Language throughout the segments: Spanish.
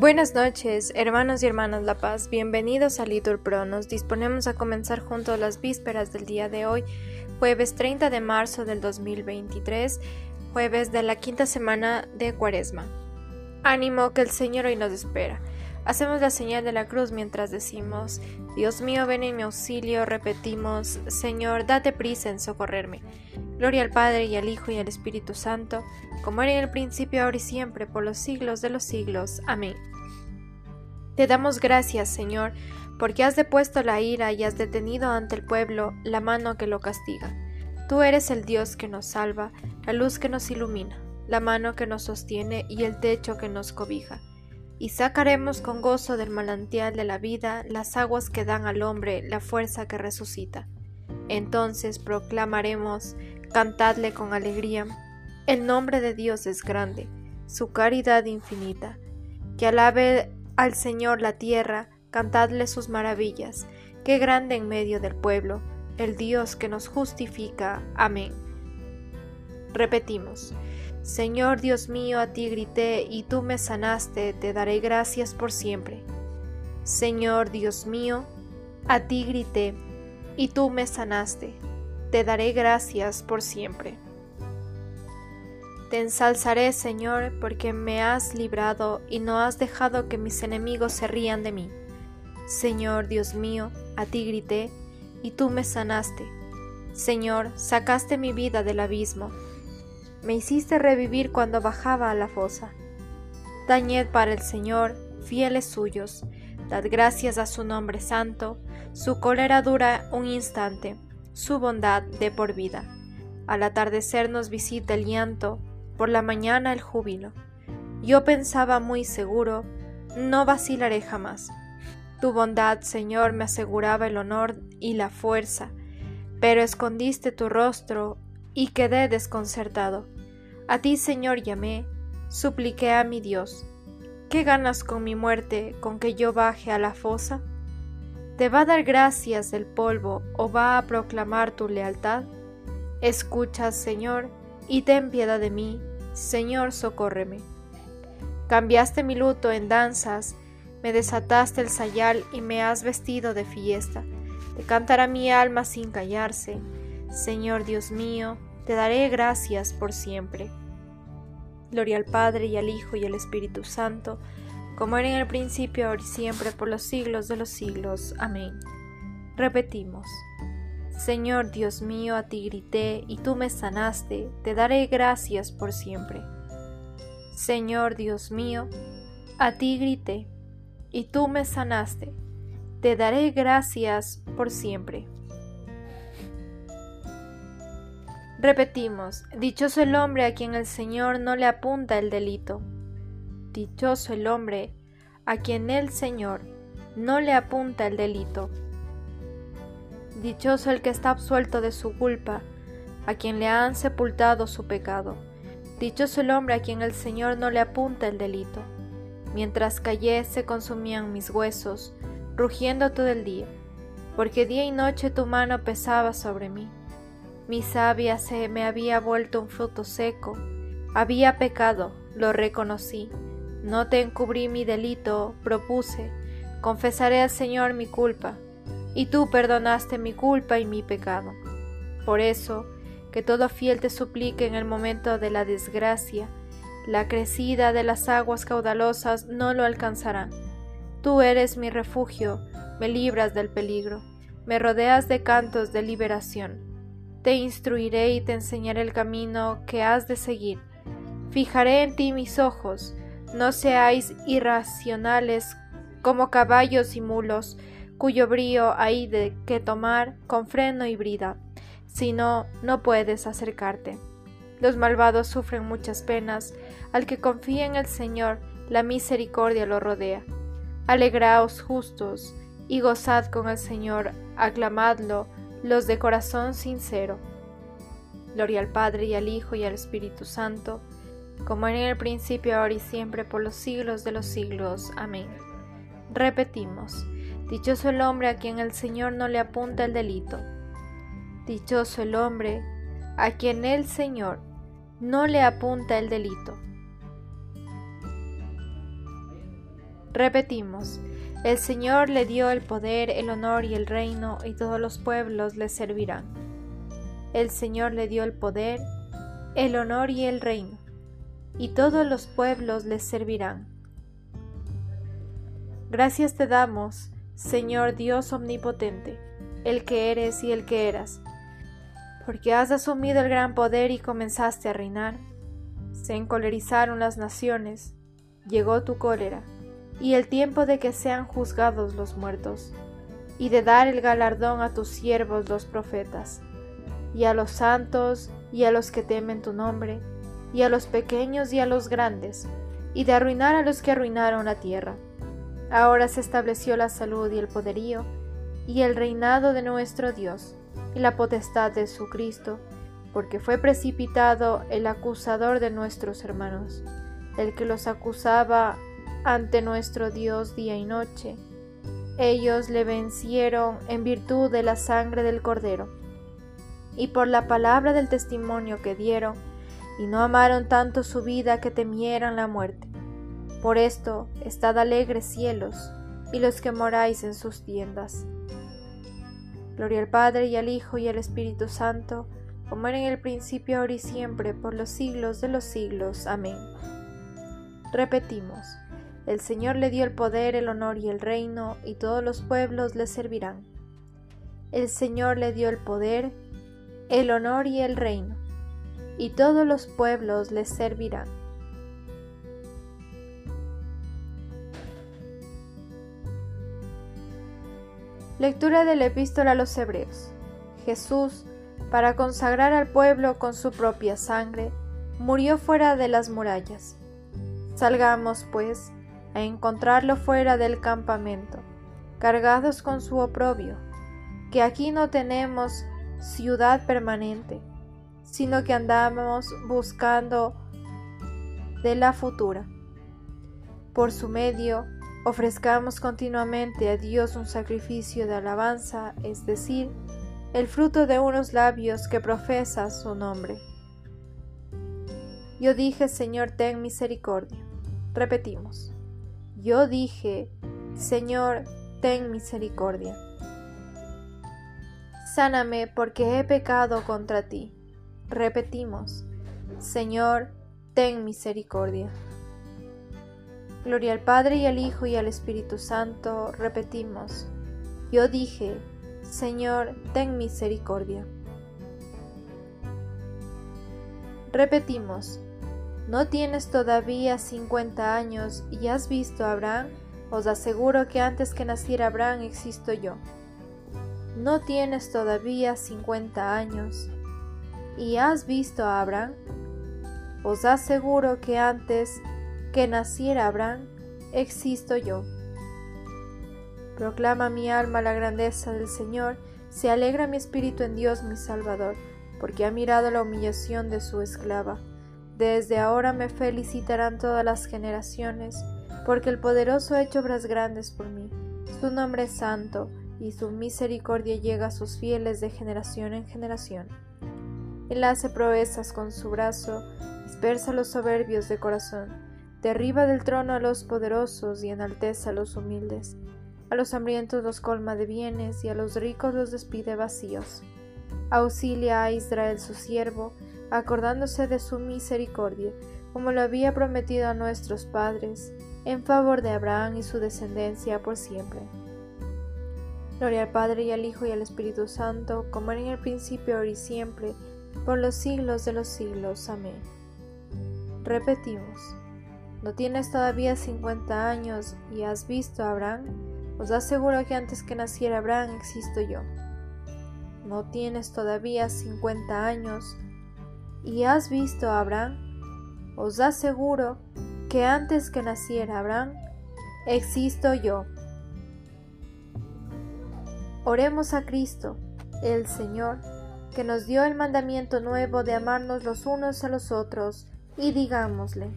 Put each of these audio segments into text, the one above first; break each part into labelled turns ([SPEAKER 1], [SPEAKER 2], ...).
[SPEAKER 1] Buenas noches, hermanos y hermanas La Paz. Bienvenidos a Litur Pro. Nos disponemos a comenzar juntos las vísperas del día de hoy, jueves 30 de marzo del 2023, jueves de la quinta semana de Cuaresma. Ánimo que el Señor hoy nos espera. Hacemos la señal de la cruz mientras decimos, Dios mío, ven en mi auxilio, repetimos, Señor, date prisa en socorrerme. Gloria al Padre y al Hijo y al Espíritu Santo, como era en el principio, ahora y siempre, por los siglos de los siglos. Amén. Te damos gracias, Señor, porque has depuesto la ira y has detenido ante el pueblo la mano que lo castiga. Tú eres el Dios que nos salva, la luz que nos ilumina, la mano que nos sostiene y el techo que nos cobija y sacaremos con gozo del manantial de la vida las aguas que dan al hombre la fuerza que resucita. Entonces proclamaremos, cantadle con alegría, el nombre de Dios es grande, su caridad infinita. Que alabe al Señor la tierra, cantadle sus maravillas, qué grande en medio del pueblo, el Dios que nos justifica. Amén. Repetimos. Señor Dios mío, a ti grité y tú me sanaste, te daré gracias por siempre. Señor Dios mío, a ti grité y tú me sanaste, te daré gracias por siempre. Te ensalzaré, Señor, porque me has librado y no has dejado que mis enemigos se rían de mí. Señor Dios mío, a ti grité y tú me sanaste. Señor, sacaste mi vida del abismo me hiciste revivir cuando bajaba a la fosa. Dañed para el Señor, fieles suyos, dad gracias a su nombre santo, su cólera dura un instante, su bondad de por vida. Al atardecer nos visita el llanto, por la mañana el júbilo. Yo pensaba muy seguro, no vacilaré jamás. Tu bondad, Señor, me aseguraba el honor y la fuerza, pero escondiste tu rostro y quedé desconcertado. A ti, Señor, llamé, supliqué a mi Dios. ¿Qué ganas con mi muerte, con que yo baje a la fosa? ¿Te va a dar gracias el polvo o va a proclamar tu lealtad? Escucha, Señor, y ten piedad de mí, Señor, socórreme. Cambiaste mi luto en danzas, me desataste el sayal y me has vestido de fiesta. Te cantará mi alma sin callarse. Señor Dios mío, te daré gracias por siempre. Gloria al Padre y al Hijo y al Espíritu Santo, como era en el principio, ahora y siempre, por los siglos de los siglos. Amén. Repetimos. Señor Dios mío, a ti grité y tú me sanaste, te daré gracias por siempre. Señor Dios mío, a ti grité y tú me sanaste, te daré gracias por siempre. Repetimos, dichoso el hombre a quien el Señor no le apunta el delito. Dichoso el hombre a quien el Señor no le apunta el delito. Dichoso el que está absuelto de su culpa, a quien le han sepultado su pecado. Dichoso el hombre a quien el Señor no le apunta el delito. Mientras callé se consumían mis huesos, rugiendo todo el día, porque día y noche tu mano pesaba sobre mí. Mi savia se me había vuelto un fruto seco. Había pecado, lo reconocí. No te encubrí mi delito, propuse. Confesaré al Señor mi culpa. Y tú perdonaste mi culpa y mi pecado. Por eso, que todo fiel te suplique en el momento de la desgracia, la crecida de las aguas caudalosas no lo alcanzará. Tú eres mi refugio, me libras del peligro, me rodeas de cantos de liberación. Te instruiré y te enseñaré el camino que has de seguir. Fijaré en ti mis ojos, no seáis irracionales como caballos y mulos, cuyo brío hay de que tomar con freno y brida, si no, no puedes acercarte. Los malvados sufren muchas penas, al que confía en el Señor, la misericordia lo rodea. Alegraos justos, y gozad con el Señor, aclamadlo, los de corazón sincero. Gloria al Padre y al Hijo y al Espíritu Santo, como en el principio, ahora y siempre, por los siglos de los siglos. Amén. Repetimos, dichoso el hombre a quien el Señor no le apunta el delito. Dichoso el hombre a quien el Señor no le apunta el delito. Repetimos, el Señor le dio el poder, el honor y el reino, y todos los pueblos le servirán. El Señor le dio el poder, el honor y el reino, y todos los pueblos le servirán. Gracias te damos, Señor Dios omnipotente, el que eres y el que eras, porque has asumido el gran poder y comenzaste a reinar. Se encolerizaron las naciones, llegó tu cólera y el tiempo de que sean juzgados los muertos, y de dar el galardón a tus siervos los profetas, y a los santos y a los que temen tu nombre, y a los pequeños y a los grandes, y de arruinar a los que arruinaron la tierra. Ahora se estableció la salud y el poderío, y el reinado de nuestro Dios, y la potestad de su Cristo, porque fue precipitado el acusador de nuestros hermanos, el que los acusaba ante nuestro Dios día y noche. Ellos le vencieron en virtud de la sangre del Cordero y por la palabra del testimonio que dieron, y no amaron tanto su vida que temieran la muerte. Por esto, estad alegres cielos, y los que moráis en sus tiendas. Gloria al Padre y al Hijo y al Espíritu Santo, como era en el principio, ahora y siempre, por los siglos de los siglos. Amén. Repetimos. El Señor le dio el poder, el honor y el reino, y todos los pueblos le servirán. El Señor le dio el poder, el honor y el reino, y todos los pueblos le servirán. Lectura de la epístola a los Hebreos. Jesús, para consagrar al pueblo con su propia sangre, murió fuera de las murallas. Salgamos, pues, a encontrarlo fuera del campamento, cargados con su oprobio, que aquí no tenemos ciudad permanente, sino que andamos buscando de la futura. Por su medio, ofrezcamos continuamente a Dios un sacrificio de alabanza, es decir, el fruto de unos labios que profesa su nombre. Yo dije, Señor, ten misericordia. Repetimos. Yo dije, Señor, ten misericordia. Sáname porque he pecado contra ti. Repetimos, Señor, ten misericordia. Gloria al Padre y al Hijo y al Espíritu Santo. Repetimos, yo dije, Señor, ten misericordia. Repetimos, ¿No tienes todavía cincuenta años y has visto a Abraham? Os aseguro que antes que naciera Abraham existo yo. ¿No tienes todavía cincuenta años y has visto a Abraham? Os aseguro que antes que naciera Abraham existo yo. Proclama mi alma la grandeza del Señor, se alegra mi espíritu en Dios mi Salvador, porque ha mirado la humillación de su esclava. Desde ahora me felicitarán todas las generaciones, porque el poderoso ha hecho obras grandes por mí. Su nombre es santo, y su misericordia llega a sus fieles de generación en generación. Él hace proezas con su brazo, dispersa los soberbios de corazón, derriba del trono a los poderosos y enalteza a los humildes. A los hambrientos los colma de bienes y a los ricos los despide vacíos. Auxilia a Israel su siervo, acordándose de su misericordia, como lo había prometido a nuestros padres, en favor de Abraham y su descendencia por siempre. Gloria al Padre y al Hijo y al Espíritu Santo, como era en el principio, ahora y siempre, por los siglos de los siglos. Amén. Repetimos, ¿no tienes todavía cincuenta años y has visto a Abraham? Os aseguro que antes que naciera Abraham existo yo. ¿No tienes todavía cincuenta años y has visto a Abraham, os aseguro que antes que naciera Abraham, existo yo. Oremos a Cristo, el Señor, que nos dio el mandamiento nuevo de amarnos los unos a los otros, y digámosle,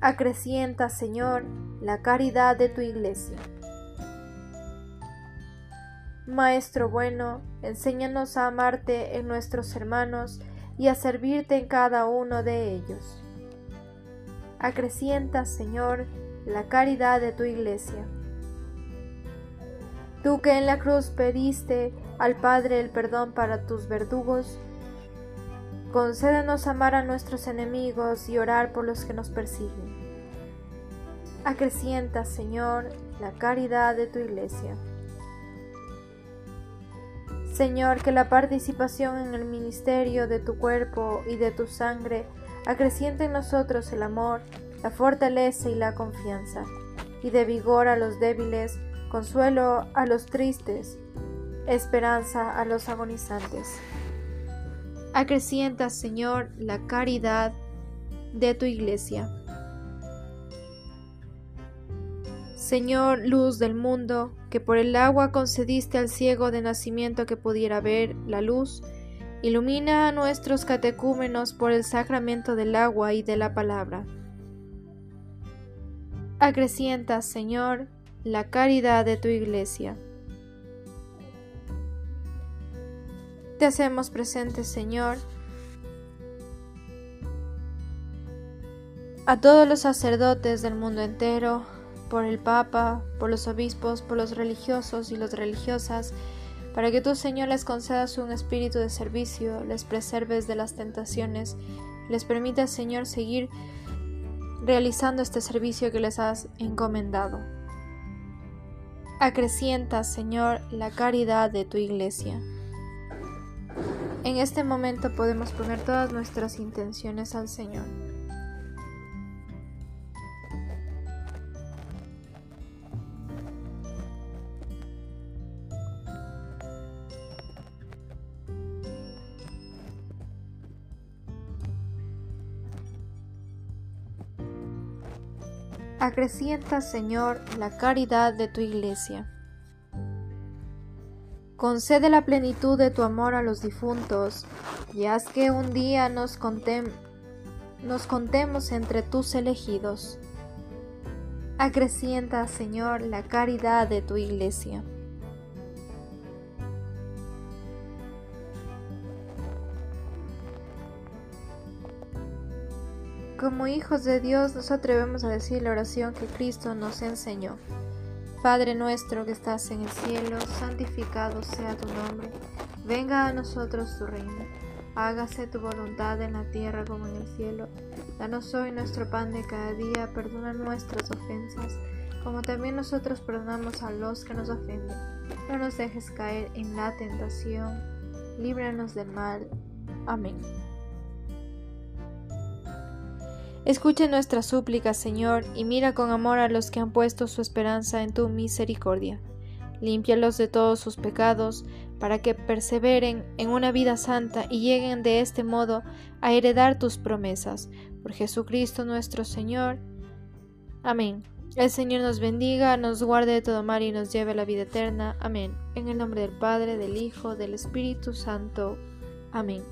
[SPEAKER 1] acrecienta, Señor, la caridad de tu iglesia. Maestro bueno, enséñanos a amarte en nuestros hermanos y a servirte en cada uno de ellos. Acrecienta, Señor, la caridad de tu iglesia. Tú que en la cruz pediste al Padre el perdón para tus verdugos, concédenos amar a nuestros enemigos y orar por los que nos persiguen. Acrecienta, Señor, la caridad de tu iglesia. Señor, que la participación en el ministerio de tu cuerpo y de tu sangre acreciente en nosotros el amor, la fortaleza y la confianza, y de vigor a los débiles, consuelo a los tristes, esperanza a los agonizantes. Acrecienta, Señor, la caridad de tu iglesia. Señor, luz del mundo, que por el agua concediste al ciego de nacimiento que pudiera ver la luz, ilumina a nuestros catecúmenos por el sacramento del agua y de la palabra. Acrecienta, Señor, la caridad de tu iglesia. Te hacemos presente, Señor, a todos los sacerdotes del mundo entero, por el Papa, por los obispos, por los religiosos y las religiosas, para que tú, Señor, les concedas un espíritu de servicio, les preserves de las tentaciones, les permitas, Señor, seguir realizando este servicio que les has encomendado. Acrecienta, Señor, la caridad de tu iglesia. En este momento podemos poner todas nuestras intenciones al Señor. Acrecienta, Señor, la caridad de tu iglesia. Concede la plenitud de tu amor a los difuntos, y haz que un día nos, nos contemos entre tus elegidos. Acrecienta, Señor, la caridad de tu iglesia. Como hijos de Dios nos atrevemos a decir la oración que Cristo nos enseñó. Padre nuestro que estás en el cielo, santificado sea tu nombre. Venga a nosotros tu reino. Hágase tu voluntad en la tierra como en el cielo. Danos hoy nuestro pan de cada día. Perdona nuestras ofensas, como también nosotros perdonamos a los que nos ofenden. No nos dejes caer en la tentación. Líbranos del mal. Amén. Escuche nuestras súplicas, Señor, y mira con amor a los que han puesto su esperanza en tu misericordia. Límpialos de todos sus pecados, para que perseveren en una vida santa y lleguen de este modo a heredar tus promesas. Por Jesucristo nuestro Señor. Amén. El Señor nos bendiga, nos guarde de todo mal y nos lleve a la vida eterna. Amén. En el nombre del Padre, del Hijo, del Espíritu Santo. Amén.